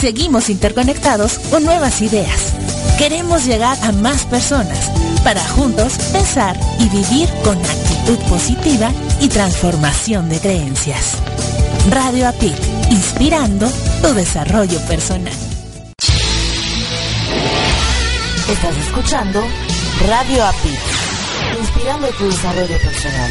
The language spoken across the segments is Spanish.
Seguimos interconectados con nuevas ideas. Queremos llegar a más personas para juntos pensar y vivir con actitud positiva y transformación de creencias. Radio APIC, inspirando tu desarrollo personal. Estás escuchando Radio APIC, inspirando tu desarrollo personal.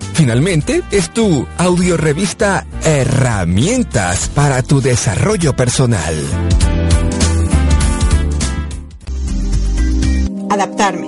Finalmente, es tu audiorevista Herramientas para tu desarrollo personal. Adaptarme,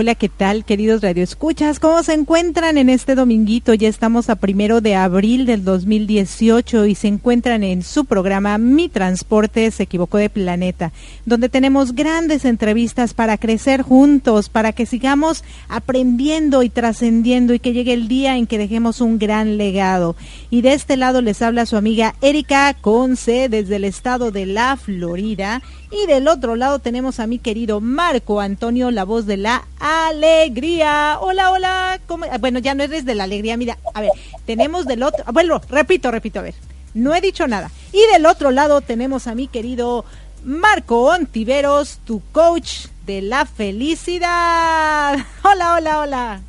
Hola, ¿qué tal, queridos radioescuchas? ¿Cómo se encuentran en este dominguito? Ya estamos a primero de abril del 2018 y se encuentran en su programa Mi Transporte se equivocó de planeta, donde tenemos grandes entrevistas para crecer juntos, para que sigamos aprendiendo y trascendiendo y que llegue el día en que dejemos un gran legado. Y de este lado les habla su amiga Erika Conce desde el estado de la Florida. Y del otro lado tenemos a mi querido Marco Antonio, la voz de la alegría. Hola, hola. ¿Cómo? Bueno, ya no eres de la alegría. Mira, a ver, tenemos del otro. Bueno, repito, repito, a ver. No he dicho nada. Y del otro lado tenemos a mi querido Marco Ontiveros, tu coach de la felicidad. Hola, hola, hola.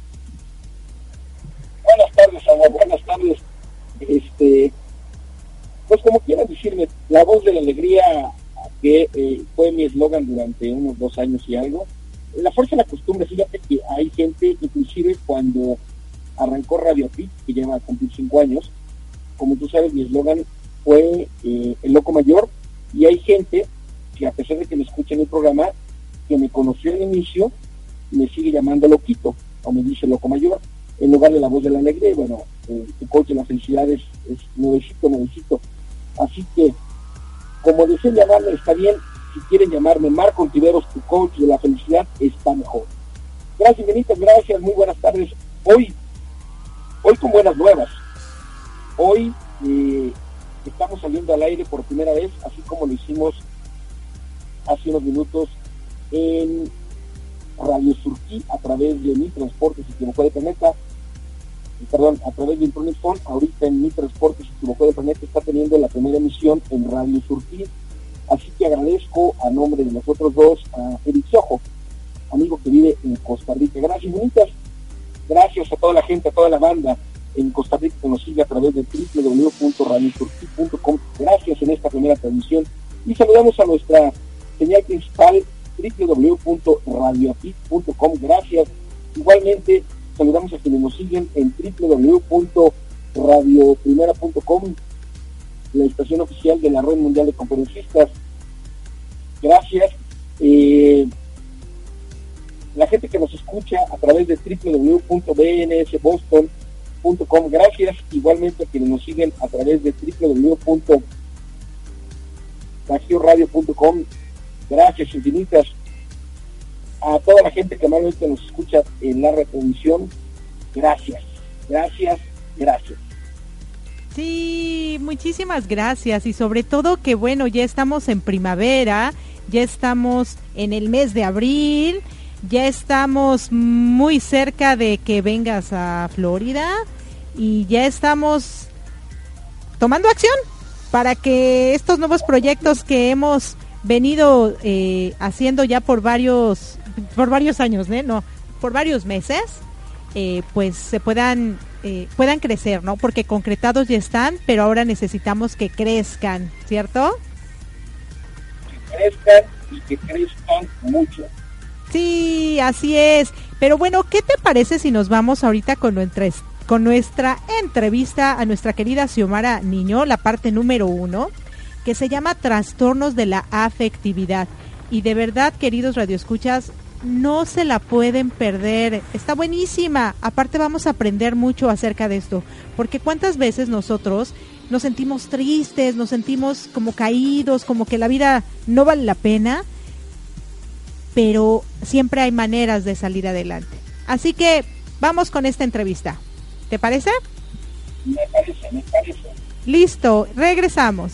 Buenas tardes, amor. Buenas tardes. Este, pues como quieras decirme, la voz de la alegría que eh, fue mi eslogan durante unos dos años y algo. La fuerza de la costumbre, fíjate que hay gente, inclusive cuando arrancó Radio Pit, que lleva a cumplir cinco años, como tú sabes, mi eslogan fue eh, El Loco Mayor, y hay gente que a pesar de que me escucha en el programa, que me conoció al inicio, me sigue llamando Loquito. o me dice loco mayor, en lugar de la voz de la alegría. Bueno, eh, tu coach de la felicidad es, es nuevecito, nuevecito. Así que, como deseen llamarme, está bien. Si quieren llamarme Marco Ontiveros, tu coach de la felicidad, está mejor. Gracias, Benito, gracias, muy buenas tardes. Hoy, hoy con buenas nuevas. Hoy eh, estamos saliendo al aire por primera vez, así como lo hicimos hace unos minutos en Radio Surquí a través de Mi Transporte se equivocó de planeta, perdón, a través de Internet ahorita en Mi Transporte se equivocó de planeta está teniendo la primera emisión en Radio Surquí, así que agradezco a nombre de los otros dos a Eric Sojo, amigo que vive en Costa Rica. Gracias, bonitas. Gracias a toda la gente, a toda la banda en Costa Rica que nos sigue a través de www.radiosurquí.com. Gracias en esta primera transmisión. Y saludamos a nuestra señal principal www.radioapit.com. Gracias. Igualmente, saludamos a quienes nos siguen en www.radioprimera.com, la estación oficial de la Red Mundial de Conferencistas. Gracias. Eh, la gente que nos escucha a través de www.bnsboston.com. Gracias igualmente a quienes nos siguen a través de www.radio.com. Gracias infinitas a toda la gente que normalmente nos escucha en la retransmisión. Gracias, gracias, gracias. Sí, muchísimas gracias y sobre todo que bueno, ya estamos en primavera, ya estamos en el mes de abril, ya estamos muy cerca de que vengas a Florida y ya estamos tomando acción para que estos nuevos proyectos que hemos venido eh, haciendo ya por varios por varios años, ¿eh? no, por varios meses, eh, pues se puedan eh, puedan crecer, ¿no? Porque concretados ya están, pero ahora necesitamos que crezcan, ¿cierto? Que crezcan y que crezcan mucho. Sí, así es. Pero bueno, ¿qué te parece si nos vamos ahorita con nuestra, con nuestra entrevista a nuestra querida Xiomara Niño, la parte número uno, que se llama Trastornos de la Afectividad? Y de verdad, queridos radioescuchas, no se la pueden perder. Está buenísima. Aparte vamos a aprender mucho acerca de esto. Porque cuántas veces nosotros nos sentimos tristes, nos sentimos como caídos, como que la vida no vale la pena. Pero siempre hay maneras de salir adelante. Así que vamos con esta entrevista. ¿Te parece? Me parece, me parece. Listo, regresamos.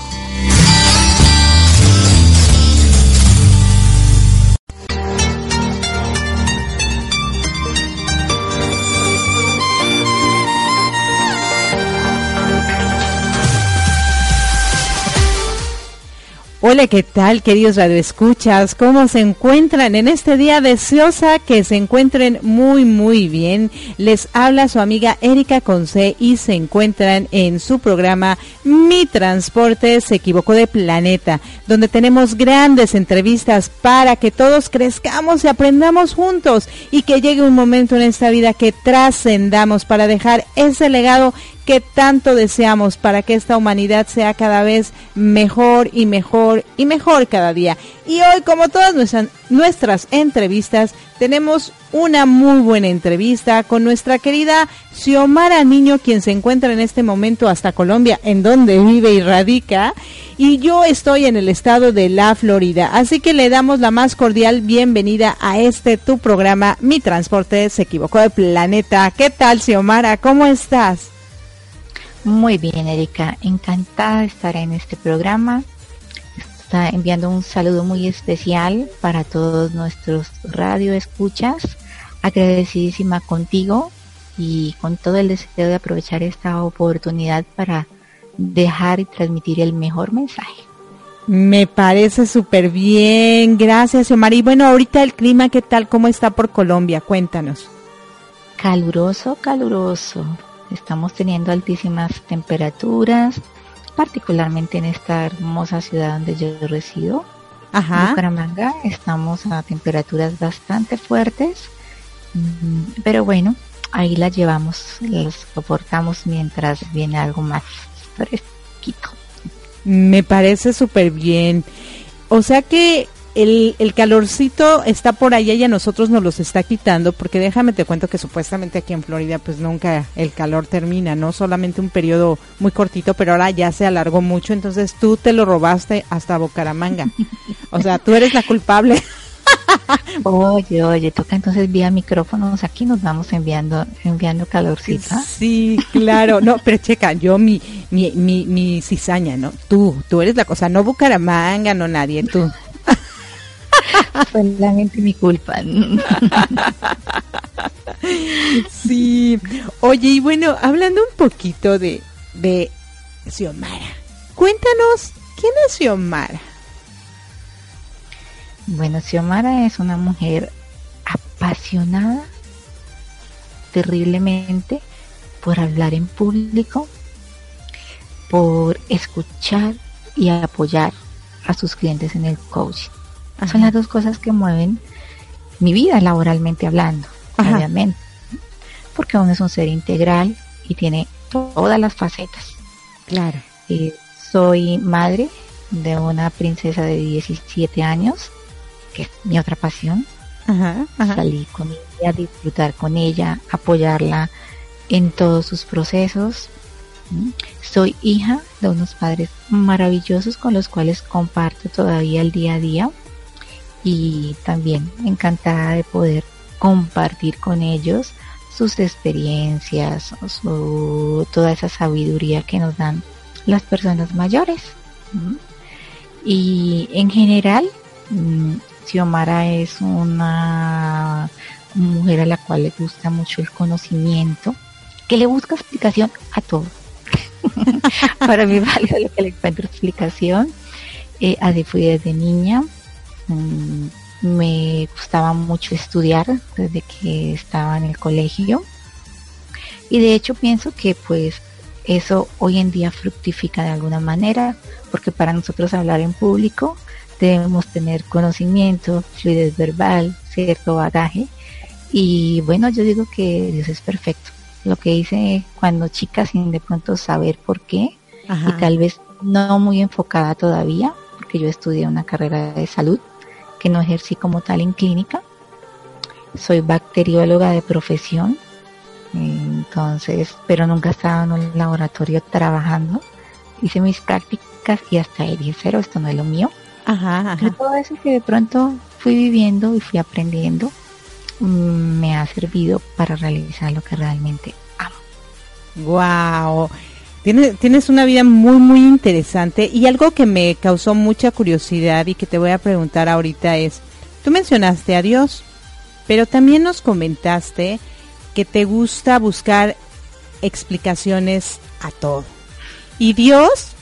Hola, ¿qué tal, queridos radioescuchas? ¿Cómo se encuentran en este día deseosa? Que se encuentren muy, muy bien. Les habla su amiga Erika Conce y se encuentran en su programa Mi Transporte se equivocó de planeta, donde tenemos grandes entrevistas para que todos crezcamos y aprendamos juntos y que llegue un momento en esta vida que trascendamos para dejar ese legado que tanto deseamos para que esta humanidad sea cada vez mejor y mejor y mejor cada día. Y hoy, como todas nuestras, entrevistas, tenemos una muy buena entrevista con nuestra querida Xiomara Niño, quien se encuentra en este momento hasta Colombia, en donde vive y radica. Y yo estoy en el estado de la Florida. Así que le damos la más cordial bienvenida a este tu programa, Mi Transporte se equivocó de planeta. ¿Qué tal, Xiomara? ¿Cómo estás? Muy bien, Erika. Encantada de estar en este programa. Está enviando un saludo muy especial para todos nuestros radio escuchas. Agradecidísima contigo y con todo el deseo de aprovechar esta oportunidad para dejar y transmitir el mejor mensaje. Me parece súper bien. Gracias, Omar. Y bueno, ahorita el clima, ¿qué tal? ¿Cómo está por Colombia? Cuéntanos. Caluroso, caluroso Estamos teniendo altísimas temperaturas, particularmente en esta hermosa ciudad donde yo resido. Ajá. Bucaramanga estamos a temperaturas bastante fuertes, mm, pero bueno, ahí la llevamos, la soportamos mientras viene algo más fresquito. Me parece súper bien. O sea que el, el, calorcito está por allá y a nosotros nos los está quitando, porque déjame te cuento que supuestamente aquí en Florida pues nunca el calor termina, ¿no? Solamente un periodo muy cortito, pero ahora ya se alargó mucho, entonces tú te lo robaste hasta Bocaramanga. O sea, tú eres la culpable. Oye, oye, toca entonces vía micrófonos, aquí nos vamos enviando enviando calorcito. Sí, claro, no, pero checa, yo mi, mi, mi, mi cizaña, ¿no? Tú, tú eres la cosa, no Bucaramanga, no nadie, tú. Solamente mi culpa. sí. Oye, y bueno, hablando un poquito de, de Xiomara, cuéntanos, ¿quién es Xiomara? Bueno, Xiomara es una mujer apasionada terriblemente por hablar en público, por escuchar y apoyar a sus clientes en el coaching. Son las dos cosas que mueven mi vida laboralmente hablando, obviamente. Porque uno es un ser integral y tiene todas las facetas. Claro. Eh, soy madre de una princesa de 17 años, que es mi otra pasión. Ajá, Salí con ella, disfrutar con ella, apoyarla en todos sus procesos. Soy hija de unos padres maravillosos con los cuales comparto todavía el día a día y también encantada de poder compartir con ellos sus experiencias, su, toda esa sabiduría que nos dan las personas mayores. Y en general, mm, Xiomara es una mujer a la cual le gusta mucho el conocimiento, que le busca explicación a todo. Para mí vale lo que le encuentro explicación. Eh, así fui desde niña, Mm, me gustaba mucho estudiar desde que estaba en el colegio. Y de hecho pienso que pues eso hoy en día fructifica de alguna manera porque para nosotros hablar en público debemos tener conocimiento, fluidez verbal, cierto bagaje. Y bueno yo digo que Dios es perfecto. Lo que hice cuando chica sin de pronto saber por qué y tal vez no muy enfocada todavía porque yo estudié una carrera de salud que no ejercí como tal en clínica. Soy bacterióloga de profesión, entonces, pero nunca estaba en un laboratorio trabajando. Hice mis prácticas y hasta ahí dije, cero, esto no es lo mío. Ajá, ajá. todo eso que de pronto fui viviendo y fui aprendiendo mm, me ha servido para realizar lo que realmente amo. Wow. Tienes, tienes una vida muy, muy interesante y algo que me causó mucha curiosidad y que te voy a preguntar ahorita es, tú mencionaste a Dios, pero también nos comentaste que te gusta buscar explicaciones a todo. Y Dios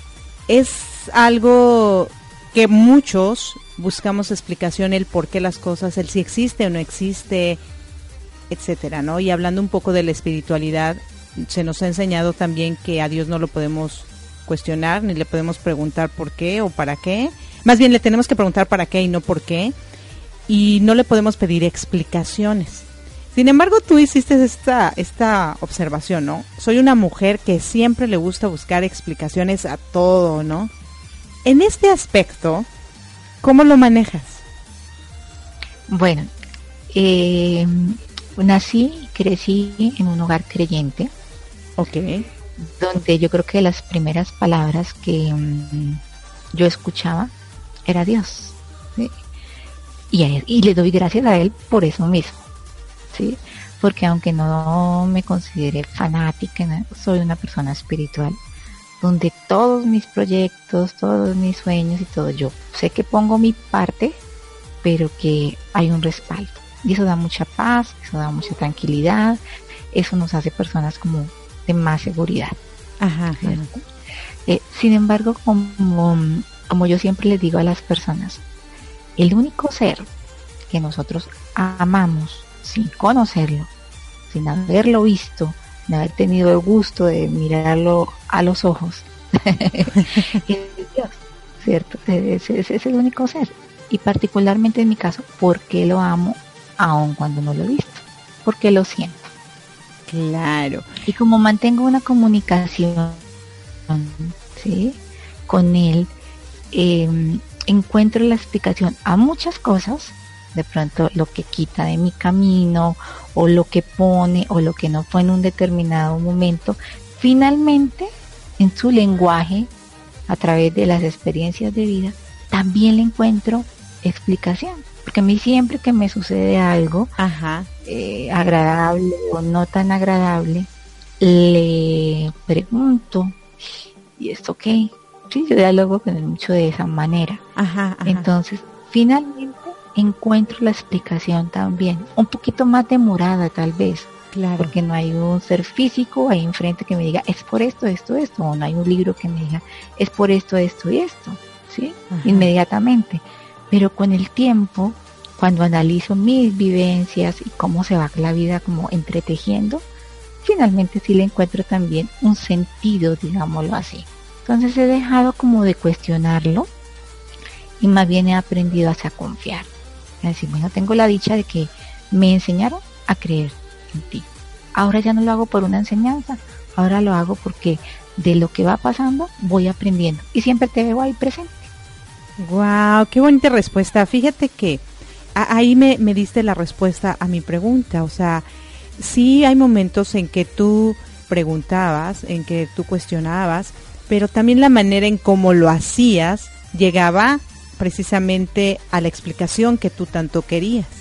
es algo que muchos buscamos explicación el por qué las cosas, el si existe o no existe, etcétera, ¿no? Y hablando un poco de la espiritualidad, se nos ha enseñado también que a Dios no lo podemos cuestionar ni le podemos preguntar por qué o para qué. Más bien le tenemos que preguntar para qué y no por qué. Y no le podemos pedir explicaciones. Sin embargo, tú hiciste esta, esta observación, ¿no? Soy una mujer que siempre le gusta buscar explicaciones a todo, ¿no? En este aspecto, ¿cómo lo manejas? Bueno, eh, nací, crecí en un hogar creyente. Ok. Donde yo creo que las primeras palabras que mm, yo escuchaba era Dios. Y, y le doy gracias a Él por eso mismo. ¿sí? Porque aunque no me considere fanática, soy una persona espiritual donde todos mis proyectos, todos mis sueños y todo, yo sé que pongo mi parte, pero que hay un respaldo. Y eso da mucha paz, eso da mucha tranquilidad, eso nos hace personas como más seguridad. Ajá, eh, sin embargo, como, como yo siempre les digo a las personas, el único ser que nosotros amamos sin conocerlo, sin haberlo visto, sin haber tenido el gusto de mirarlo a los ojos, es Dios, ¿cierto? Ese es, el único ser. y particularmente en mi caso, por qué lo amo aun cuando no lo he visto, porque lo siento. Claro. Y como mantengo una comunicación con él, em, encuentro la explicación a muchas cosas, de pronto lo que quita de mi camino o lo que pone o lo que no fue en un determinado momento, finalmente en su lenguaje, a través de las experiencias de vida, también le encuentro explicación. Porque a mí siempre que me sucede algo eh, agradable o no tan agradable, le pregunto, ¿y esto qué? Sí, yo dialogo con él mucho de esa manera. Entonces, finalmente encuentro la explicación también, un poquito más demorada tal vez, Claro. Porque no hay un ser físico ahí enfrente que me diga, es por esto, esto, esto. O no hay un libro que me diga, es por esto, esto y esto. ¿Sí? Inmediatamente. Pero con el tiempo, cuando analizo mis vivencias y cómo se va la vida como entretejiendo, finalmente sí le encuentro también un sentido, digámoslo así. Entonces he dejado como de cuestionarlo y más bien he aprendido a confiar. Es decir, bueno, tengo la dicha de que me enseñaron a creer en ti. Ahora ya no lo hago por una enseñanza, ahora lo hago porque de lo que va pasando voy aprendiendo y siempre te veo ahí presente. Wow, qué bonita respuesta. Fíjate que ahí me, me diste la respuesta a mi pregunta. O sea, sí hay momentos en que tú preguntabas, en que tú cuestionabas, pero también la manera en cómo lo hacías llegaba precisamente a la explicación que tú tanto querías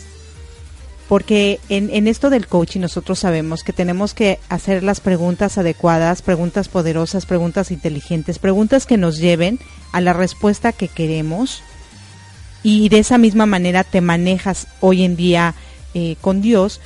porque en, esto del coaching nosotros sabemos que tenemos que hacer las preguntas adecuadas, preguntas poderosas, preguntas inteligentes, preguntas que nos lleven a la respuesta que queremos. Y de esa misma manera te manejas hoy en día eh, con Dios,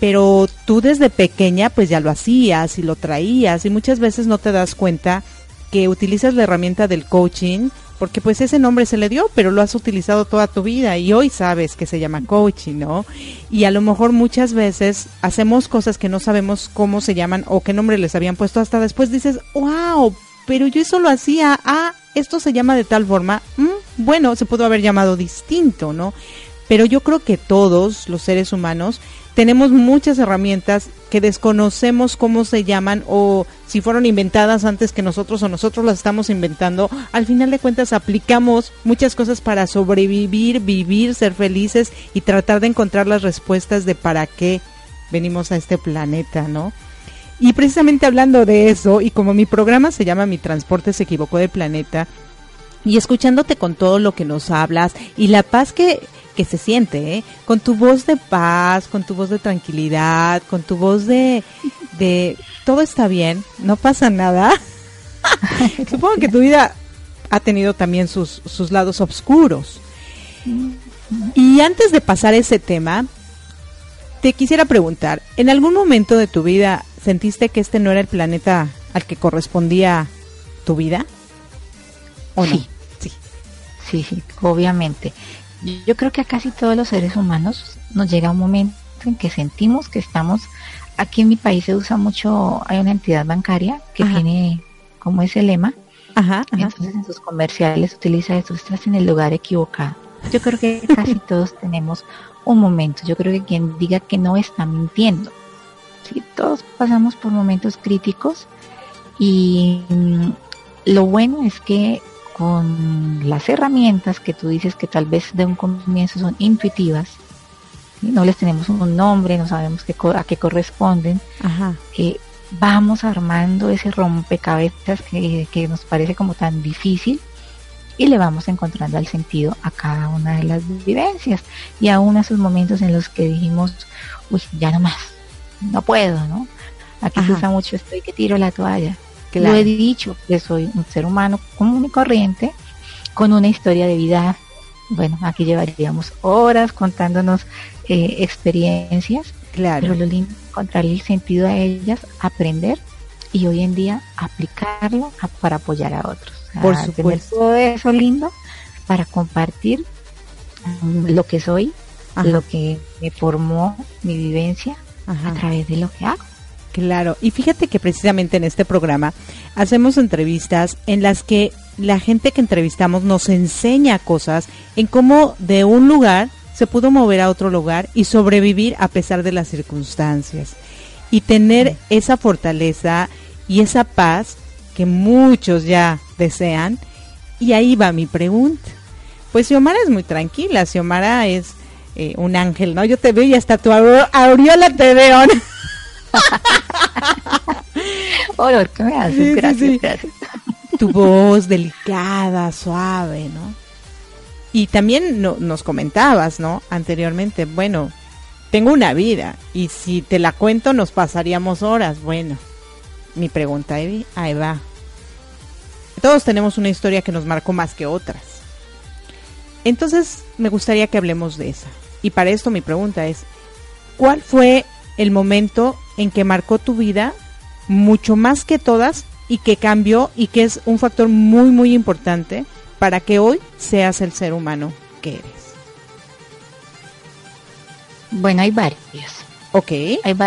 pero tú desde pequeña pues ya lo hacías y lo traías. Y muchas veces no te das cuenta que utilizas la herramienta del coaching porque pues ese nombre se le dio, pero lo has utilizado toda tu vida y hoy sabes que se llama coaching, ¿no? Y a lo mejor muchas veces hacemos cosas que no sabemos cómo se llaman o qué nombre les habían puesto, hasta después dices, wow, pero yo eso lo hacía, ah, esto se llama de tal forma, mm, bueno, se pudo haber llamado distinto, ¿no? Pero yo creo que todos los seres humanos tenemos muchas herramientas que desconocemos cómo se llaman o si fueron inventadas antes que nosotros o nosotros las estamos inventando. Al final de cuentas aplicamos muchas cosas para sobrevivir, vivir, ser felices y tratar de encontrar las respuestas de para qué venimos a este planeta, ¿no? Y precisamente hablando de eso, y como mi programa se llama Mi Transporte se equivocó de planeta, y escuchándote con todo lo que nos hablas y la paz que que se siente, ¿eh? con tu voz de paz, con tu voz de tranquilidad, con tu voz de, de todo está bien, no pasa nada. Supongo que tu vida ha tenido también sus, sus lados oscuros. Y antes de pasar ese tema, te quisiera preguntar, ¿en algún momento de tu vida sentiste que este no era el planeta al que correspondía tu vida? ¿O sí. Sí, sí, sí, obviamente. Yo creo que a casi todos los seres humanos nos llega un momento en que sentimos que estamos, aquí en mi país se usa mucho, hay una entidad bancaria que tiene como ese lema, Ajá, entonces en sus comerciales utiliza eso, estás en el lugar equivocado. Yo creo que casi todos tenemos un momento, yo creo que quien diga que no está mintiendo. Sí, todos pasamos por momentos críticos y mm, lo bueno es que con las herramientas que tú dices que tal vez de un comienzo son intuitivas, no les tenemos un nombre, no sabemos qué, a qué corresponden, eh, vamos armando ese rompecabezas que, que nos parece como tan difícil y le vamos encontrando el sentido a cada una de las vivencias y aún esos momentos en los que dijimos, uy, ya no más, no puedo, ¿no? Aquí se usa mucho esto y que tiro la toalla. Lo he dicho, que soy un ser humano común y corriente, con una historia de vida. Bueno, aquí llevaríamos horas contándonos eh, experiencias, claro. pero lo lindo es encontrarle el sentido a ellas, aprender y hoy en día aplicarlo para apoyar a otros. Por supuesto. todo eso lindo para compartir mm, lo que soy, lo que me formó mi vivencia a través de lo que hago. Claro, y fíjate que precisamente en este programa hacemos entrevistas en las que la gente que entrevistamos nos enseña cosas en cómo de un lugar se pudo mover a otro lugar y sobrevivir a pesar de las circunstancias. Y tener esa fortaleza y esa paz que muchos ya desean. Y ahí va mi pregunta. Pues Xiomara es muy tranquila, Xiomara es eh, un ángel, ¿no? Yo te veo y hasta tu aureola te veo. ¿no? Olor, ¿qué me haces? gracias, gracias. Tu voz delicada, suave, ¿no? Y también nos comentabas, ¿no? Anteriormente, bueno, tengo una vida y si te la cuento nos pasaríamos horas. Bueno, mi pregunta, Evi, ahí va. Todos tenemos una historia que nos marcó más que otras. Entonces, me gustaría que hablemos de esa. Y para esto mi pregunta es, ¿cuál fue el momento en que marcó tu vida mucho más que todas y que cambió y que es un factor muy, muy importante para que hoy seas el ser humano que eres? Bueno, hay varios. Ok,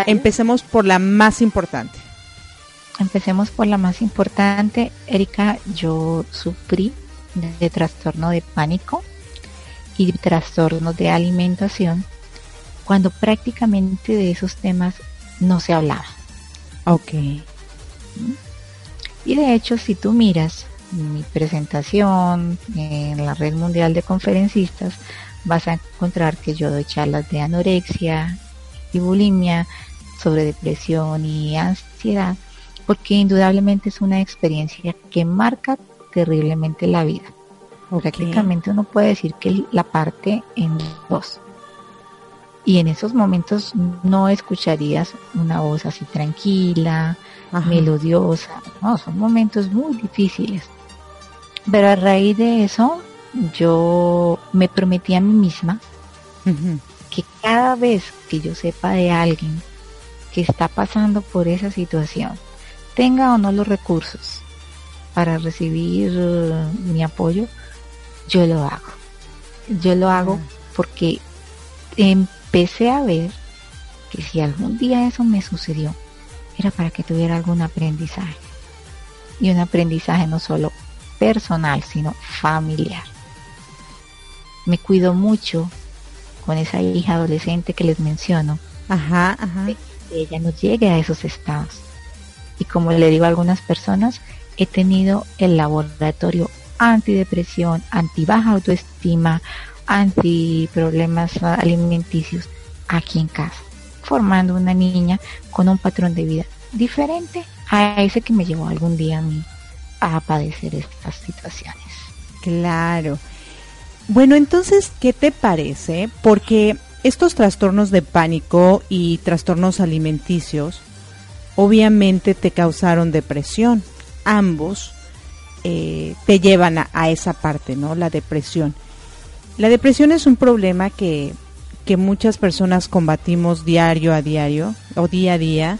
empecemos por la más importante. Empecemos por la más importante. Erika, yo sufrí de trastorno de pánico y trastornos de alimentación cuando prácticamente de esos temas no se hablaba. Ok. Y de hecho, si tú miras mi presentación en la Red Mundial de Conferencistas, vas a encontrar que yo doy charlas de anorexia y bulimia, sobre depresión y ansiedad, porque indudablemente es una experiencia que marca terriblemente la vida. Prácticamente uno puede decir que la parte en dos. Y en esos momentos no escucharías una voz así tranquila, melodiosa. No, son momentos muy difíciles. Pero a raíz de eso, yo me prometí a mí misma que cada vez que yo sepa de alguien que está pasando por esa situación, tenga o no los recursos para recibir uh, mi apoyo, yo lo hago. Yo lo hago porque empecé a ver que si algún día eso me sucedió, era para que tuviera algún aprendizaje. Y un aprendizaje no solo personal, sino familiar. Me cuido mucho con esa hija adolescente que les menciono. Ajá, ajá. Que ella no llegue a esos estados. Y como le digo a algunas personas, he tenido el laboratorio antidepresión, anti baja autoestima, anti problemas alimenticios aquí en casa, formando una niña con un patrón de vida diferente a ese que me llevó algún día a mí a padecer estas situaciones. Claro. Bueno, entonces, ¿qué te parece? Porque estos trastornos de pánico y trastornos alimenticios obviamente te causaron depresión. Ambos eh, te llevan a, esa parte, ¿no? La depresión. La depresión es un problema que, que muchas personas combatimos diario a diario o día a día.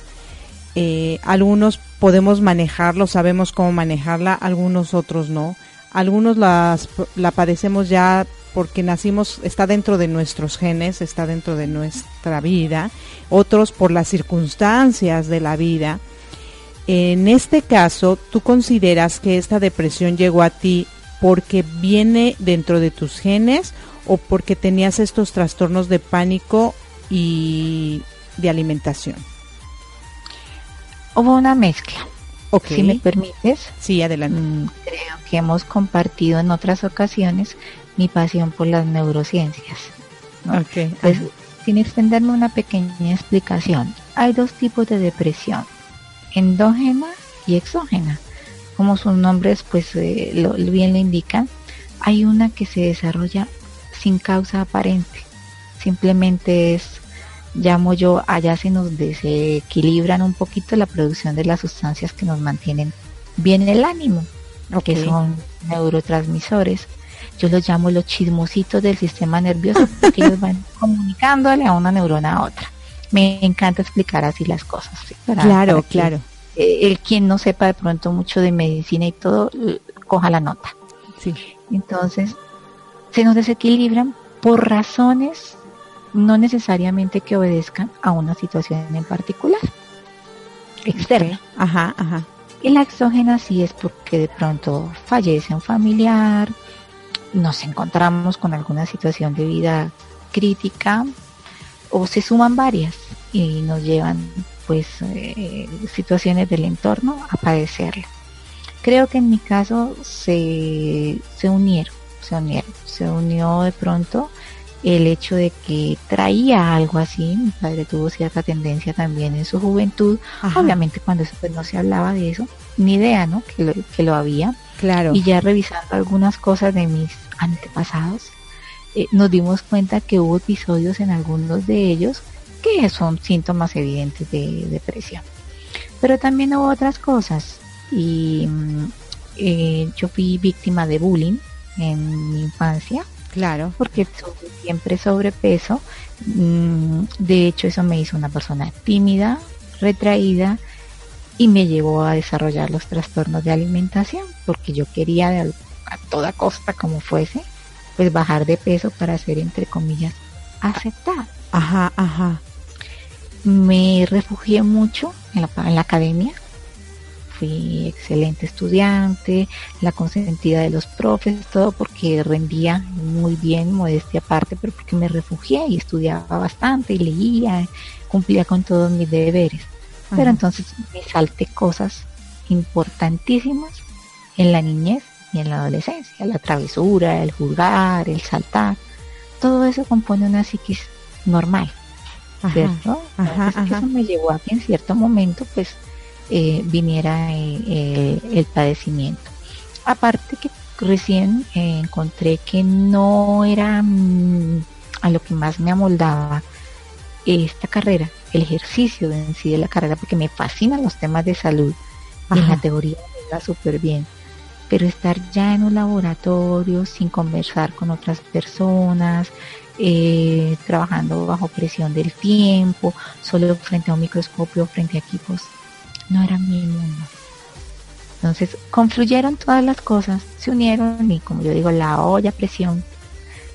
Eh, algunos podemos manejarlo, sabemos cómo manejarla, algunos otros no. Algunos la padecemos ya porque nacimos, está dentro de nuestros genes, está dentro de nuestra vida, otros por las circunstancias de la vida. En este caso, ¿tú consideras que esta depresión llegó a ti porque viene dentro de tus genes o porque tenías estos trastornos de pánico y de alimentación? Hubo una mezcla. Si me permites. Sí, adelante. Mm, creo que hemos compartido en otras ocasiones mi pasión por las neurociencias. Okay. sin extenderme una pequeña explicación, hay dos tipos de depresión endógena y exógena. Como sus nombres pues eh, lo, bien lo indican, hay una que se desarrolla sin causa aparente. Simplemente es, llamo yo, allá se nos desequilibran un poquito la producción de las sustancias que nos mantienen bien el ánimo, que son neurotransmisores. Yo los llamo los chismositos del sistema nervioso porque ellos van comunicándole a una neurona a otra me encanta explicar así las cosas. claro, claro. El quien no sepa de pronto mucho de medicina y todo, coja la nota. Sí. Entonces, se nos desequilibran por razones no necesariamente que obedezcan a una situación en particular. externa. Ajá, ajá. Y la exógena sí es porque de pronto fallece un familiar, nos encontramos con alguna situación de vida crítica o se suman varias y nos llevan pues eh, situaciones del entorno a padecerla. Creo que en mi caso se, se unieron, se unieron, se unió de pronto el hecho de que traía algo así, mi padre tuvo cierta tendencia también en su juventud, obviamente cuando eso, pues, no se hablaba de eso, ni idea, ¿no? Que lo, que lo había. Claro. Y ya revisando algunas cosas de mis antepasados, eh, nos dimos cuenta que hubo episodios en algunos de ellos que son síntomas evidentes de depresión. Pero también hubo otras cosas y mm, eh, yo fui víctima de bullying en mi infancia Claro. Porque siempre sobrepeso. Mm, de hecho, eso me hizo una persona tímida, retraída y me llevó a desarrollar los trastornos de alimentación porque yo quería a toda costa como fuese pues bajar de peso para ser entre comillas aceptada ajá ajá me refugié mucho en la, en la academia. Fui excelente estudiante, la consentida de los profes, todo porque rendía muy bien, modestia aparte, pero porque me refugié y estudiaba bastante y leía, cumplía con todos mis deberes. Pero entonces me salté cosas importantísimas en la niñez y en la adolescencia, la travesura, el jugar, el saltar, todo eso compone una psiquis normal, ¿cierto? eso me llevó a que en cierto momento pues eh, viniera eh, el, padecimiento. Aparte que recién eh, encontré que no era mm, a lo que más me amoldaba esta carrera, el ejercicio en sí de la carrera, porque me fascinan los temas de salud y en la teoría me va súper bien. Pero estar ya en un laboratorio sin conversar con otras personas, trabajando bajo presión del tiempo, solo frente a un microscopio, frente a equipos no era mi mundo. Entonces confluyeron todas las cosas, se unieron y como yo digo, la olla presión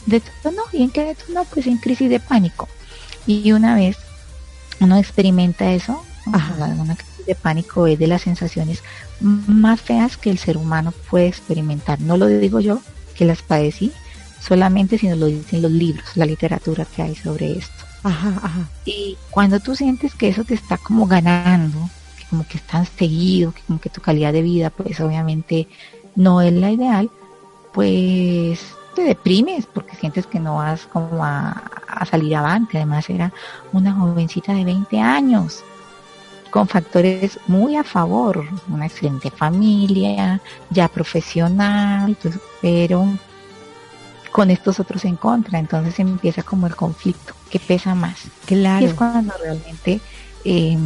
detonó. ¿Y en qué detonó? Pues en crisis de pánico. Y una vez uno experimenta eso, una crisis de pánico es de las sensaciones más feas que el ser humano puede experimentar. No lo digo yo, que las padecí, solamente sino lo dicen los libros, la literatura que hay sobre esto. Y cuando tú sientes que eso te está como ganando, como que están seguido, que como que tu calidad de vida pues obviamente no es la ideal, pues te deprimes porque sientes que no vas como a, salir avante. Además era una jovencita de 20 años con factores muy a favor, una excelente familia, ya profesional, pero con estos otros en contra, entonces empieza como el conflicto, que pesa más. Claro. Y es cuando realmente eh,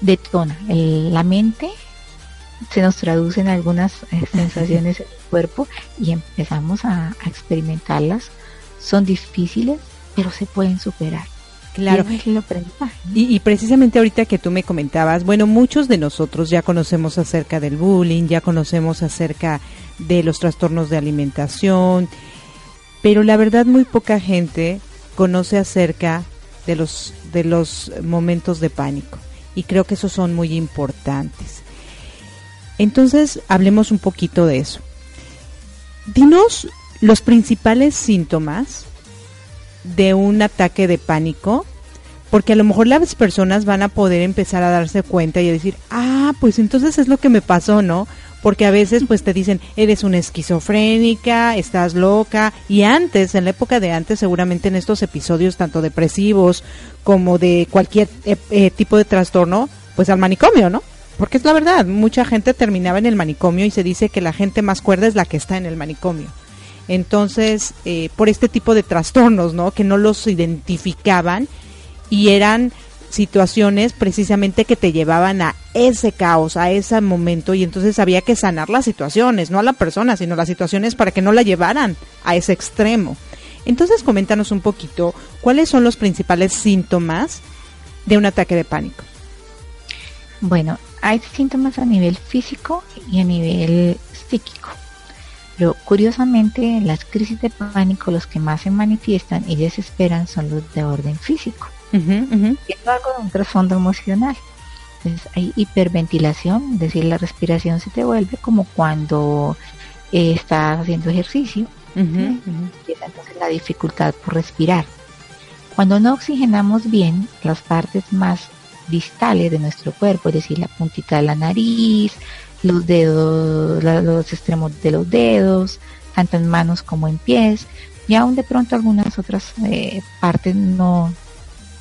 detona. la mente se nos traduce en algunas eh, sensaciones en el cuerpo y empezamos a, experimentarlas. Son difíciles, pero se pueden superar. Claro. Y, y, precisamente ahorita que tú me comentabas, bueno, muchos de nosotros ya conocemos acerca del bullying, ya conocemos acerca de los trastornos de alimentación, pero la verdad muy poca gente conoce acerca de los de los momentos de pánico y creo que esos son muy importantes. Entonces, hablemos un poquito de eso. Dinos los principales síntomas de un ataque de pánico, porque a lo mejor las personas van a poder empezar a darse cuenta y a decir, ah, pues entonces es lo que me pasó, ¿no? Porque a veces pues te dicen eres una esquizofrénica, estás loca y antes, en la época de antes seguramente en estos episodios tanto depresivos como de cualquier eh, eh, tipo de trastorno, pues al manicomio, ¿no? Porque es la verdad, mucha gente terminaba en el manicomio y se dice que la gente más cuerda es la que está en el manicomio. Entonces, eh, por este tipo de trastornos, ¿no? Que no los identificaban y eran situaciones precisamente que te llevaban a ese caos, a ese momento y entonces había que sanar las situaciones, no a la persona, sino las situaciones para que no la llevaran a ese extremo. Entonces coméntanos un poquito cuáles son los principales síntomas de un ataque de pánico. Bueno, hay síntomas a nivel físico y a nivel psíquico. Pero curiosamente, las crisis de pánico, los que más se manifiestan y desesperan son los de orden físico. Uh algo de un trasfondo emocional. Entonces hay hiperventilación, es decir, la respiración se te vuelve como cuando eh, estás haciendo ejercicio. entonces la dificultad por respirar. Cuando no oxigenamos bien las partes más distales de nuestro cuerpo, es decir, la puntita de la nariz, los dedos, los extremos de los dedos, tanto en manos como en pies, y aún de pronto algunas otras eh, partes no,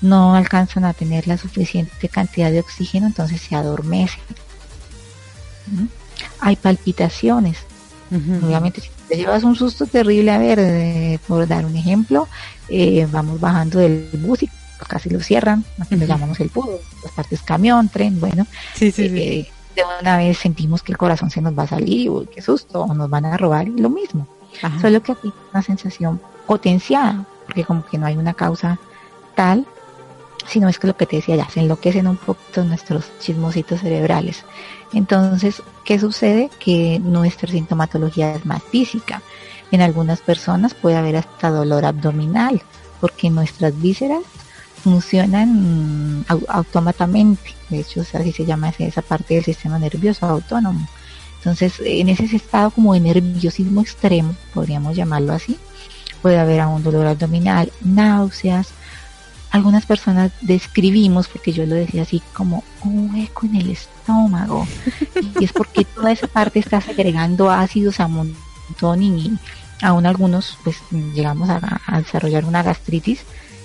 no alcanzan a tener la suficiente cantidad de oxígeno, entonces se adormecen. ¿Mm? Hay palpitaciones. Obviamente, si te llevas un susto terrible, a ver, por dar un ejemplo, eh, vamos bajando del bus y casi lo cierran, lo llamamos el pudo, las partes camión, tren, bueno, sí, sí, eh, de una vez sentimos que el corazón se nos va a salir, uy, qué susto, o nos van a robar, y lo mismo. Solo que aquí es una sensación potenciada, porque como que no hay una causa tal sino es que lo que te decía ya, se enloquecen un poquito nuestros chismositos cerebrales. Entonces, ¿qué sucede? Que nuestra sintomatología es más física. En algunas personas puede haber hasta dolor abdominal, porque nuestras vísceras funcionan automáticamente. De hecho, así se llama esa parte del sistema nervioso autónomo. Entonces, en ese estado como de nerviosismo extremo, podríamos llamarlo así, puede haber un dolor abdominal, náuseas, algunas personas describimos, porque yo lo decía así, como un hueco en el estómago. y es porque toda esa parte está segregando ácidos a montón y aún algunos pues llegamos a, desarrollar una gastritis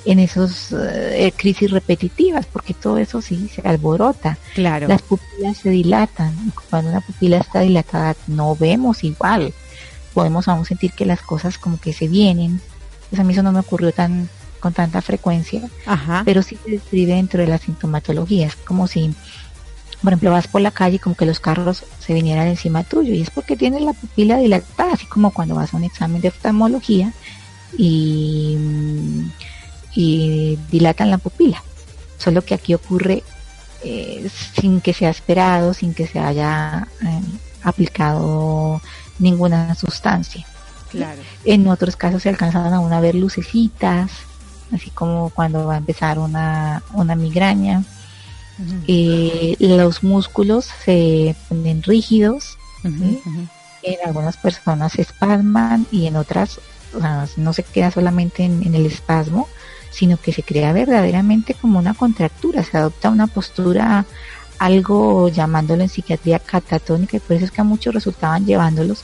en esos eh, crisis repetitivas, porque todo eso sí se alborota. Claro. Las pupilas se dilatan. Cuando una pupila está dilatada no vemos igual. Podemos aún sentir que las cosas como que se vienen. Pues a mí eso no me ocurrió tan con tanta frecuencia, pero sí se describe dentro de la sintomatología. Es como si, por ejemplo, vas por la calle y como que los carros se vinieran encima tuyo y es porque tienes la pupila dilatada, así como cuando vas a un examen de oftalmología y, y dilatan la pupila. Solo que aquí ocurre eh, sin que sea esperado, sin que se haya eh, aplicado ninguna sustancia. Claro. En otros casos se alcanzan aún a ver lucecitas, así como cuando va a empezar una, una migraña. Eh, los músculos se ponen rígidos, en algunas personas se espasman y en otras no se queda solamente en, el espasmo, sino que se crea verdaderamente como una contractura, se adopta una postura algo llamándolo en psiquiatría catatónica y por eso es que a muchos resultaban llevándolos,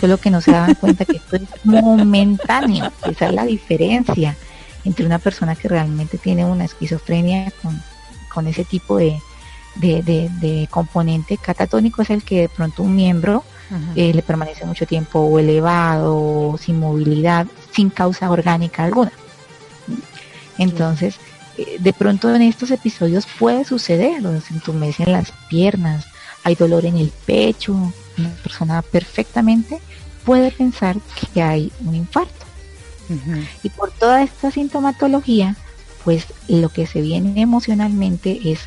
solo que no se daban cuenta que esto es momentáneo, esa es la diferencia entre una persona que realmente tiene una esquizofrenia con, con ese tipo de, de, componente catatónico es el que de pronto un miembro eh, le permanece mucho tiempo elevado, sin movilidad, sin causa orgánica alguna. Entonces, eh, de pronto en estos episodios puede suceder, se entumecen las piernas, hay dolor en el pecho, una persona perfectamente puede pensar que hay un infarto. Y por toda esta sintomatología, pues lo que se viene emocionalmente es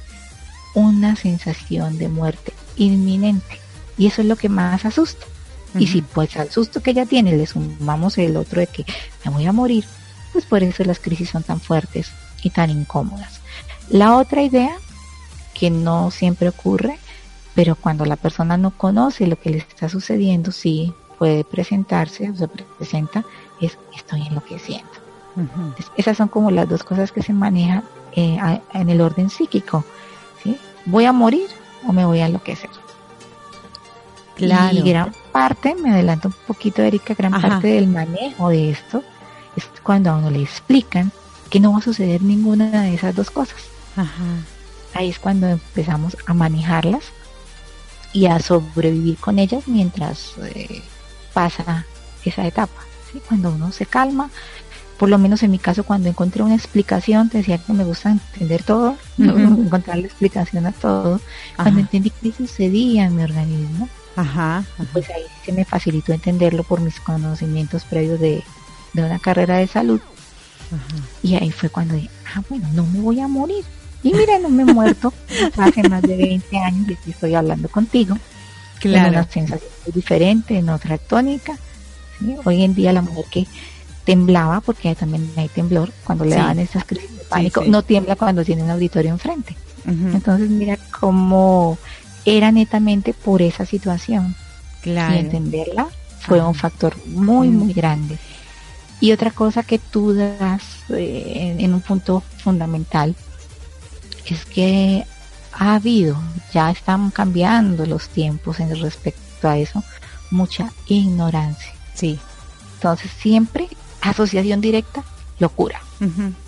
una sensación de muerte inminente. Y eso es lo que más asusta. Y si pues al susto que ella tiene le sumamos el otro de que me voy a morir, pues por eso las crisis son tan fuertes y tan incómodas. La otra idea, que no siempre ocurre, pero cuando la persona no conoce lo que le está sucediendo, sí puede presentarse o se presenta es estoy enloqueciendo. esas son como las dos cosas que se manejan eh, en el orden psíquico. ¿sí? ¿Voy a morir o me voy a enloquecer? Claro. Y gran parte, me adelanto un poquito, Erika, gran parte del manejo de esto es cuando a uno le explican que no va a suceder ninguna de esas dos cosas. Ahí es cuando empezamos a manejarlas y a sobrevivir con ellas mientras eh, pasa esa etapa cuando uno se calma, por lo menos en mi caso cuando encontré una explicación, te decía que me gusta entender todo, encontrar la explicación a todo, cuando entendí qué sucedía en mi organismo, pues ahí se me facilitó entenderlo por mis conocimientos previos de, una carrera de salud. Y ahí fue cuando dije, ah, bueno, no me voy a morir. Y mira, no me he muerto hace más de 20 años y estoy hablando contigo. Claro. En una sensación muy diferente, en otra tónica Hoy en día la mujer que temblaba, porque también hay temblor, cuando le daban esas crisis de pánico, no tiembla cuando tiene un auditorio enfrente. Entonces mira cómo era netamente por esa situación. Claro. Y entenderla fue un factor muy, muy grande. Y otra cosa que tú das eh, en, un punto fundamental es que ha habido, ya están cambiando los tiempos en respecto a eso, mucha ignorancia. Sí. Entonces siempre asociación directa, locura.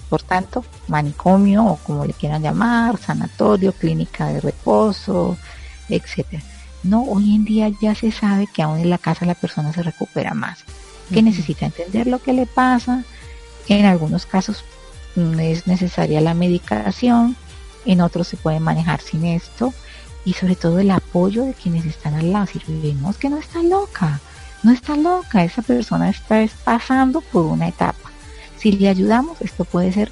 Por tanto, manicomio o como le quieran llamar, sanatorio, clínica de reposo, etcétera. No, hoy en día ya se sabe que aún en la casa la persona se recupera más, que necesita entender lo que le pasa. En algunos casos mm, es necesaria la medicación, en otros se puede manejar sin esto y sobre todo el apoyo de quienes están al lado. Si vemos que no está loca, no está loca, esa persona está pasando por una etapa. Si le ayudamos, esto puede ser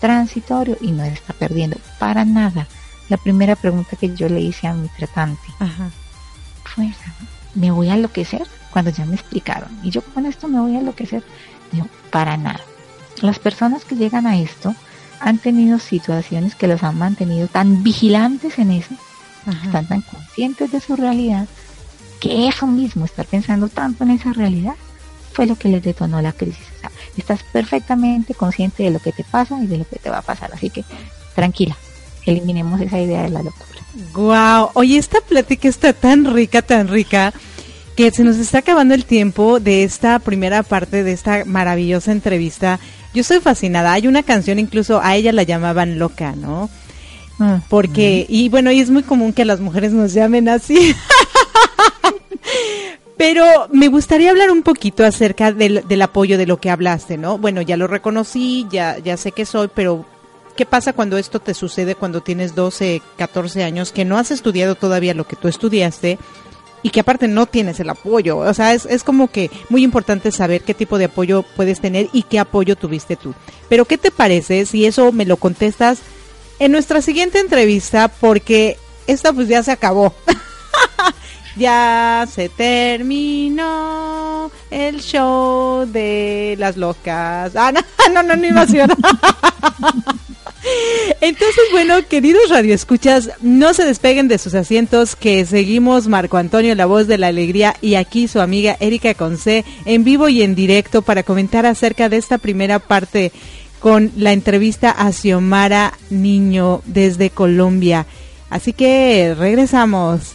transitorio y no está perdiendo para nada. La primera pregunta que yo le hice a mi tratante me voy a enloquecer cuando ya me explicaron. Y yo con esto me voy a enloquecer. Digo, para nada. Las personas que llegan a esto han tenido situaciones que los han mantenido tan vigilantes en eso, están tan conscientes de su realidad, que eso mismo, estar pensando tanto en esa realidad, fue lo que les detonó la crisis. estás perfectamente consciente de lo que te pasa y de lo que te va a pasar. Así que tranquila, eliminemos esa idea de la locura. Wow, oye, esta plática está tan rica, tan rica, que se nos está acabando el tiempo de esta primera parte de esta maravillosa entrevista. Yo estoy fascinada. Hay una canción, incluso a ella la llamaban loca, ¿no? Ah, Porque, y bueno, y es muy común que las mujeres nos llamen así. Pero me gustaría hablar un poquito acerca del, del, apoyo de lo que hablaste, ¿no? Bueno, ya lo reconocí, ya, ya sé que soy, pero ¿Qué pasa cuando esto te sucede cuando tienes 12, 14 años, que no has estudiado todavía lo que tú estudiaste y que aparte no tienes el apoyo? O sea, es, es como que muy importante saber qué tipo de apoyo puedes tener y qué apoyo tuviste tú. Pero ¿qué te parece si eso me lo contestas en nuestra siguiente entrevista? Porque esta pues ya se acabó. ya se terminó el show de las locas. Ah, no, no, no, animación. Entonces, bueno, queridos radioescuchas, no se despeguen de sus asientos, que seguimos Marco Antonio, la voz de la alegría, y aquí su amiga Erika Conce, en vivo y en directo para comentar acerca de esta primera parte con la entrevista a Xiomara Niño desde Colombia. Así que regresamos.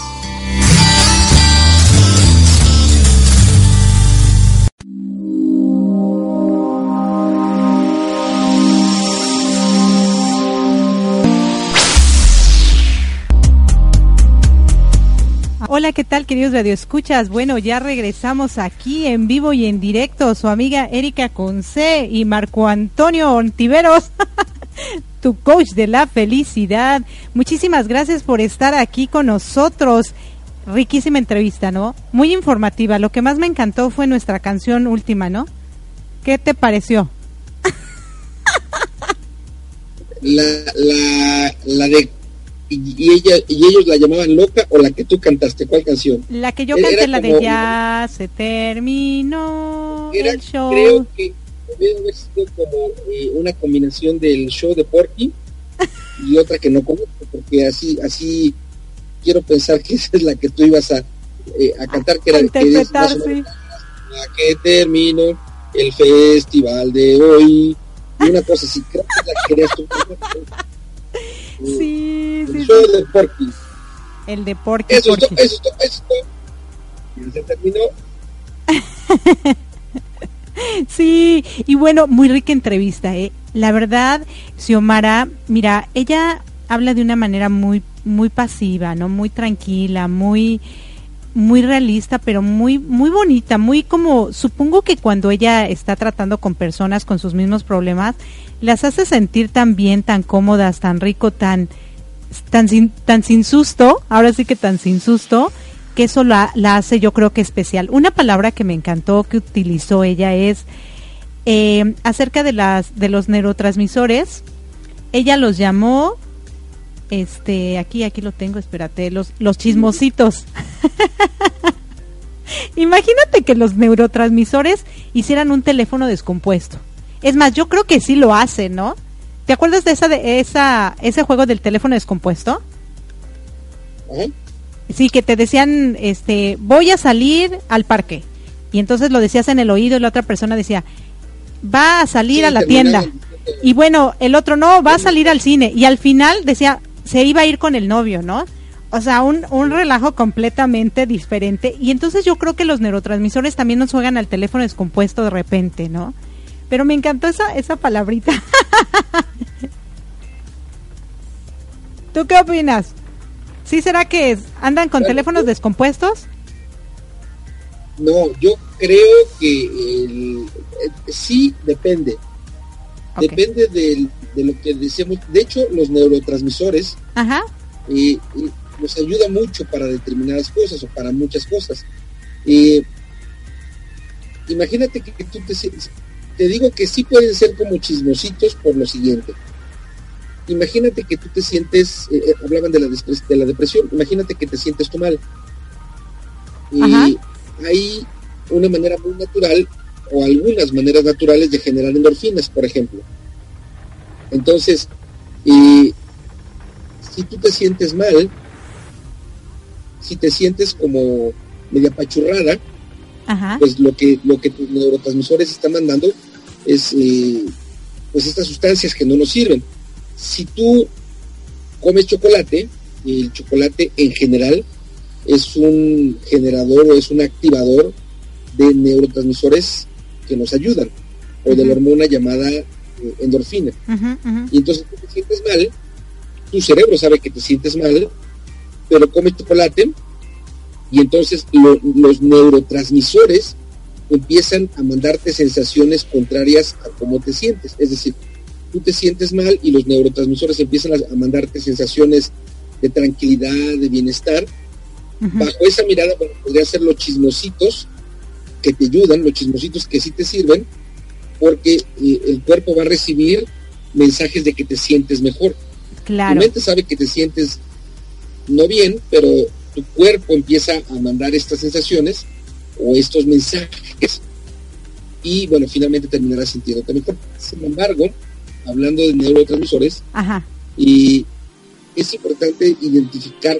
Hola, ¿qué tal queridos radioescuchas? Bueno, ya regresamos aquí en vivo y en directo. Su amiga Erika Conce y Marco Antonio Ontiveros, tu coach de la felicidad. Muchísimas gracias por estar aquí con nosotros. Riquísima entrevista, ¿no? Muy informativa. Lo que más me encantó fue nuestra canción última, ¿no? ¿Qué te pareció? La, la, la de y, ella y ellos la llamaban loca o la que tú cantaste cuál canción la que yo canté la de ya se terminó el show. creo que debe haber sido como eh, una combinación del show de Porky y otra que no conozco porque así así quiero pensar que esa es la que tú ibas a, eh, a cantar que era que es la que terminó el festival de hoy y una cosa así creo que la querías tú Sí, el show de Porky. El de Porky. Eso, Porky. Esto, eso, esto, Y se terminó. sí, y bueno, muy rica entrevista, ¿eh? La verdad, Xiomara, mira, ella habla de una manera muy, muy pasiva, ¿no? Muy tranquila, muy muy realista, pero muy muy bonita, muy como supongo que cuando ella está tratando con personas con sus mismos problemas, las hace sentir tan bien, tan cómodas, tan rico, tan tan sin tan sin susto, ahora sí que tan sin susto, que eso la, hace yo creo que especial. Una palabra que me encantó que utilizó ella es eh, acerca de las de los neurotransmisores. Ella los llamó, este, aquí aquí lo tengo, espérate, los los chismositos. Imagínate que los neurotransmisores hicieran un teléfono descompuesto. Es más, yo creo que sí lo hacen, ¿no? ¿Te acuerdas de esa de esa ese juego del teléfono descompuesto? Sí, que te decían, este, voy a salir al parque. Y entonces lo decías en el oído y la otra persona decía, va a salir a la tienda. Y bueno, el otro no, va a salir al cine. Y al final decía, se iba a ir con el novio, ¿no? O sea, un, un relajo completamente diferente. Y entonces yo creo que los neurotransmisores también nos juegan al teléfono descompuesto de repente, ¿no? Pero me encantó esa, esa palabrita. ¿Tú qué opinas? ¿Sí será que andan con teléfonos descompuestos? No, yo creo que el, eh, sí depende. Depende de lo que decíamos. De hecho, los neurotransmisores Ajá. Eh, eh, nos ayuda mucho para determinadas cosas o para muchas cosas. Eh, imagínate que, tú te, te digo que sí pueden ser como chismositos por lo siguiente. Imagínate que tú te sientes, eh, eh, hablaban de la, de la depresión, imagínate que te sientes tú mal. Y hay una manera muy natural o algunas maneras naturales de generar endorfinas, por ejemplo. Entonces, si tú te sientes mal, si te sientes como media pachurrada, pues lo que lo que tus neurotransmisores están mandando es eh, pues estas sustancias que no nos sirven. Si tú comes chocolate, el chocolate en general es un generador o es un activador de neurotransmisores que nos ayudan, o de la hormona llamada eh, endorfina. Y entonces tú te sientes mal, tu cerebro sabe que te sientes mal, pero comes chocolate y entonces los neurotransmisores empiezan a mandarte sensaciones contrarias a cómo te sientes. Es decir, tú te sientes mal y los neurotransmisores empiezan a, mandarte sensaciones de tranquilidad, de bienestar. Bajo esa mirada, bueno, podría ser los chismositos que te ayudan, los chismositos que sí te sirven, porque eh, el cuerpo va a recibir mensajes de que te sientes mejor. Claro. Tu mente sabe que te sientes no bien, pero tu cuerpo empieza a mandar estas sensaciones o estos mensajes y bueno, finalmente terminarás sintiéndote mejor. Sin embargo, hablando de neurotransmisores, y es importante identificar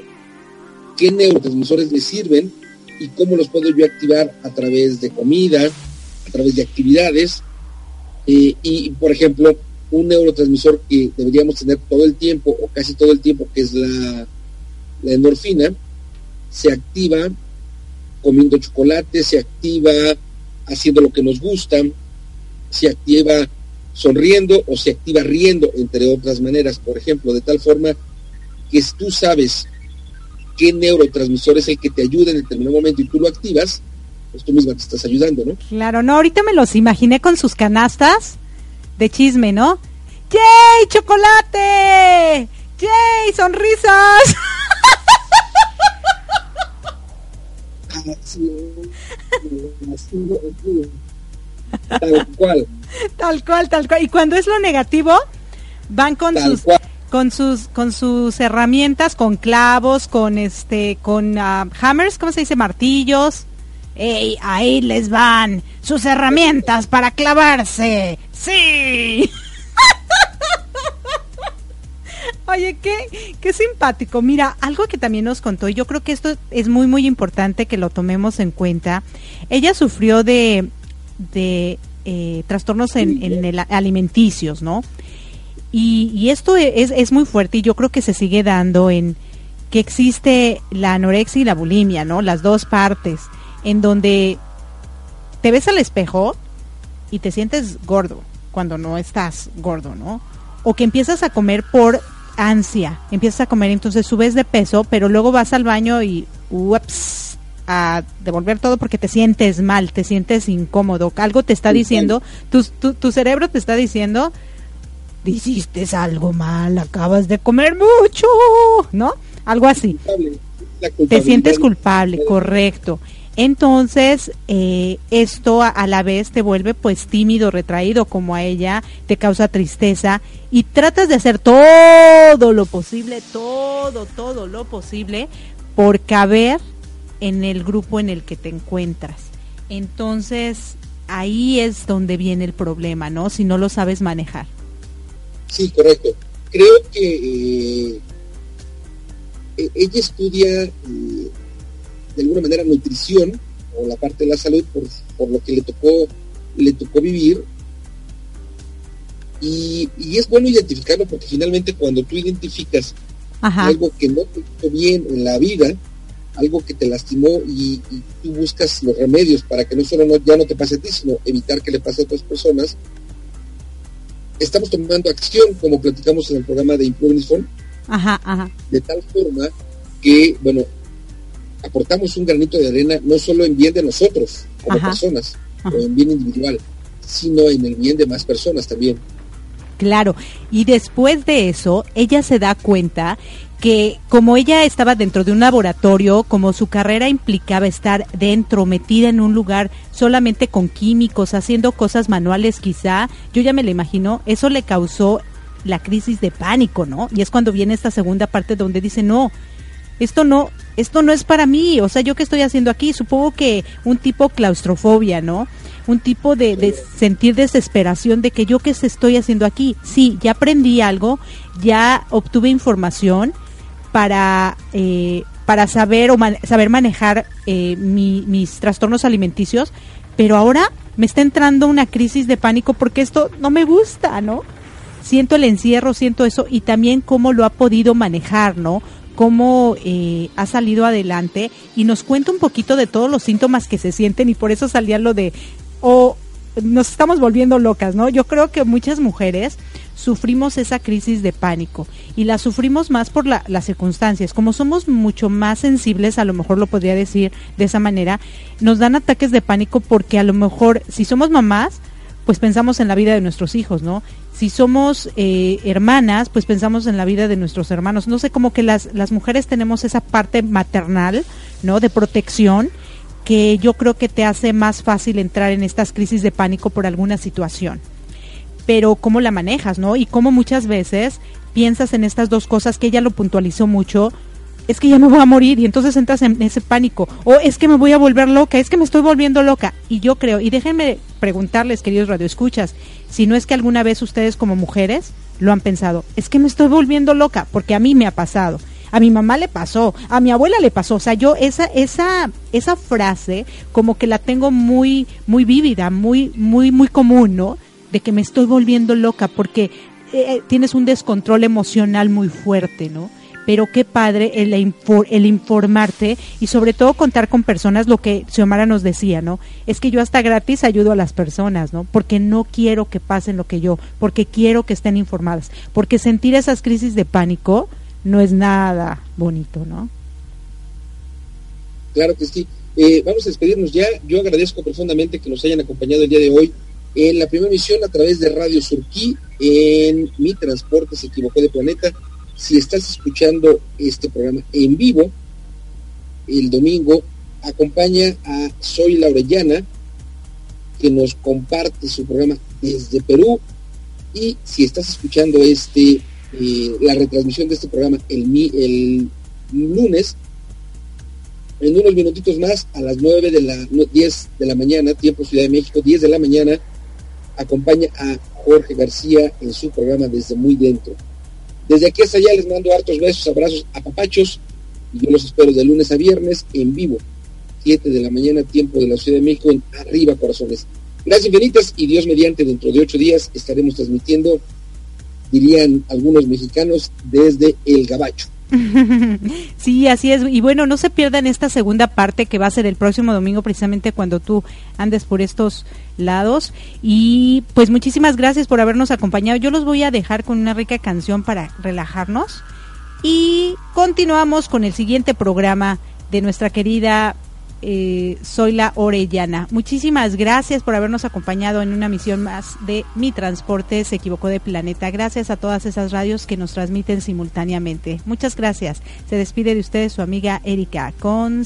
qué neurotransmisores me sirven y cómo los puedo yo activar a través de comida, a través de actividades. Eh, y, por ejemplo, un neurotransmisor que deberíamos tener todo el tiempo o casi todo el tiempo, que es la, la endorfina, se activa comiendo chocolate, se activa haciendo lo que nos gusta, se activa sonriendo o se activa riendo, entre otras maneras, por ejemplo, de tal forma que tú sabes qué neurotransmisor es el que te ayuda en determinado momento y tú lo activas, pues tú misma te estás ayudando, ¿no? Claro, no, ahorita me los imaginé con sus canastas de chisme, ¿no? ¡Yay, chocolate! ¡Yay, sonrisas! tal cual. Tal cual, tal cual. Y cuando es lo negativo, van con sus con sus con sus herramientas, con clavos, con este con ah, hammers, ¿cómo se dice? martillos. Ey, ahí les van sus herramientas para clavarse. Sí. Oye, qué, qué simpático. Mira, algo que también nos contó, y yo creo que esto es muy, muy importante que lo tomemos en cuenta. Ella sufrió de, de eh, trastornos en, alimenticios, ¿no? Y, esto es, es, muy fuerte y yo creo que se sigue dando en que existe la anorexia y la bulimia, ¿no? Las dos partes, en donde te ves al espejo y te sientes gordo cuando no estás gordo, ¿no? O que empiezas a comer por ansia, empiezas a comer, entonces subes de peso, pero luego vas al baño y ups, a devolver todo porque te sientes mal, te sientes incómodo, algo te está diciendo, tu, tu, cerebro te está diciendo, hiciste algo mal, acabas de comer mucho, ¿no? Algo así. Te sientes culpable, correcto. Entonces, eh, esto a, la vez te vuelve pues tímido, retraído como a ella, te causa tristeza y tratas de hacer todo lo posible, todo, todo lo posible por caber en el grupo en el que te encuentras. Entonces, ahí es donde viene el problema, ¿no? Si no lo sabes manejar. Sí, correcto. Creo que eh, e-, ella estudia eh, de alguna manera nutrición o la parte de la salud por, lo que le tocó, le tocó vivir. Y, es bueno identificarlo porque finalmente cuando tú identificas algo que no te hizo bien en la vida, algo que te lastimó y, tú buscas los remedios para que no solo no, ya no te pase a ti, sino evitar que le pase a otras personas, estamos tomando acción, como platicamos en el programa de Improving Phone, de tal forma que, bueno, aportamos un granito de arena no solo en bien de nosotros como personas o en bien individual, sino en el bien de más personas también. Claro, y después de eso, ella se da cuenta que como ella estaba dentro de un laboratorio, como su carrera implicaba estar dentro, metida en un lugar solamente con químicos, haciendo cosas manuales quizá, yo ya me lo imagino, eso le causó la crisis de pánico, ¿no? Y es cuando viene esta segunda parte donde dice, no, esto no, esto no es para mí, o sea, yo qué estoy haciendo aquí, supongo que un tipo claustrofobia, ¿no? Un tipo de, sentir desesperación de que yo qué estoy haciendo aquí. Sí, ya aprendí algo, ya obtuve información para, eh, para saber o saber manejar eh, mis trastornos alimenticios, pero ahora me está entrando una crisis de pánico porque esto no me gusta, ¿no? Siento el encierro, siento eso y también cómo lo ha podido manejar, ¿no? Cómo eh, ha salido adelante y nos cuenta un poquito de todos los síntomas que se sienten y por eso salía lo de, o nos estamos volviendo locas, ¿no? Yo creo que muchas mujeres sufrimos esa crisis de pánico y la sufrimos más por las circunstancias. Como somos mucho más sensibles, a lo mejor lo podría decir de esa manera, nos dan ataques de pánico porque a lo mejor si somos mamás, pues pensamos en la vida de nuestros hijos, ¿no? Si somos eh, hermanas, pues pensamos en la vida de nuestros hermanos. No sé, como que las, las mujeres tenemos esa parte maternal, ¿no? De protección, que yo creo que te hace más fácil entrar en estas crisis de pánico por alguna situación. Pero cómo la manejas, ¿no? Y cómo muchas veces piensas en estas dos cosas que ella lo puntualizó mucho, es que ya me voy a morir y entonces entras en ese pánico, o es que me voy a volver loca, es que me estoy volviendo loca. Y yo creo, y déjenme preguntarles, queridos radioescuchas, si no es que alguna vez ustedes como mujeres lo han pensado, es que me estoy volviendo loca, porque a mí me ha pasado. A mi mamá le pasó, a mi abuela le pasó, o sea, yo esa esa esa frase como que la tengo muy muy vívida, muy muy muy común, ¿no? De que me estoy volviendo loca porque eh, eh, tienes un descontrol emocional muy fuerte, ¿no? Pero qué padre el, informarte y sobre todo contar con personas, lo que Xiomara nos decía, ¿no? Es que yo hasta gratis ayudo a las personas, ¿no? Porque no quiero que pasen lo que yo, porque quiero que estén informadas, porque sentir esas crisis de pánico no es nada bonito, ¿no? Claro que sí. Eh, vamos a despedirnos ya. Yo agradezco profundamente que nos hayan acompañado el día de hoy en la primera emisión a través de Radio Surquí en Mi Transporte se equivocó de planeta si estás escuchando este programa en vivo, el domingo, acompaña a Soy Laurellana, que nos comparte su programa desde Perú. Y si estás escuchando este eh, la retransmisión de este programa el, el lunes, en unos minutitos más, a las 9 de la 10 de la mañana, tiempo Ciudad de México, 10 de la mañana, acompaña a Jorge García en su programa Desde Muy Dentro. Desde aquí hasta allá les mando hartos besos, abrazos, a papachos y yo los espero de lunes a viernes en vivo, 7 de la mañana, tiempo de la Ciudad de México, en Arriba Corazones. Gracias infinitas y Dios mediante, dentro de ocho días estaremos transmitiendo, dirían algunos mexicanos, desde El Gabacho. Sí, así es. Y bueno, no se pierdan esta segunda parte que va a ser el próximo domingo, precisamente cuando tú andes por estos lados. Y pues muchísimas gracias por habernos acompañado. Yo los voy a dejar con una rica canción para relajarnos. Y continuamos con el siguiente programa de nuestra querida eh, soy la Orellana. Muchísimas gracias por habernos acompañado en una misión más de Mi Transporte se equivocó de planeta. Gracias a todas esas radios que nos transmiten simultáneamente. Muchas gracias. Se despide de ustedes su amiga Erika con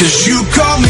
Cause you call me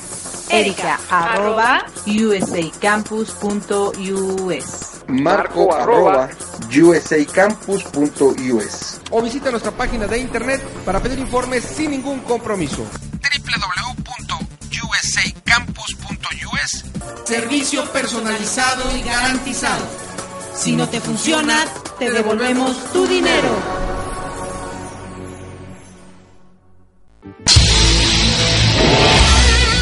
Erika arroba usacampus.us. Marco arroba usacampus.us. O visita nuestra página de internet para pedir informes sin ningún compromiso. www.usacampus.us Servicio personalizado y garantizado. Si no te funciona, te devolvemos tu dinero.